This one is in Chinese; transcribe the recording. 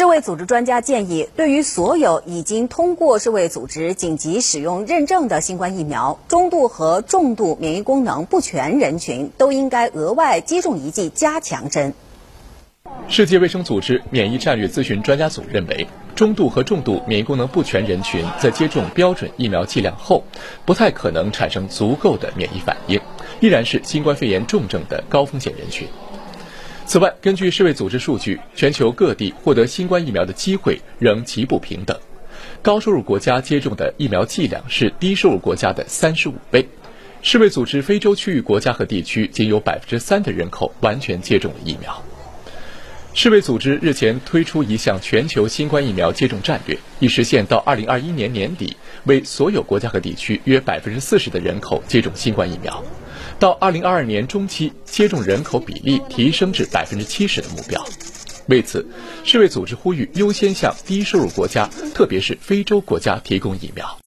世卫组织专家建议，对于所有已经通过世卫组织紧急使用认证的新冠疫苗，中度和重度免疫功能不全人群都应该额外接种一剂加强针。世界卫生组织免疫战略咨询专家组认为，中度和重度免疫功能不全人群在接种标准疫苗剂量后，不太可能产生足够的免疫反应，依然是新冠肺炎重症的高风险人群。此外，根据世卫组织数据，全球各地获得新冠疫苗的机会仍极不平等。高收入国家接种的疫苗剂量是低收入国家的三十五倍。世卫组织非洲区域国家和地区仅有百分之三的人口完全接种了疫苗。世卫组织日前推出一项全球新冠疫苗接种战略，以实现到二零二一年年底为所有国家和地区约百分之四十的人口接种新冠疫苗。到二零二二年中期，接种人口比例提升至百分之七十的目标。为此，世卫组织呼吁优先向低收入国家，特别是非洲国家提供疫苗。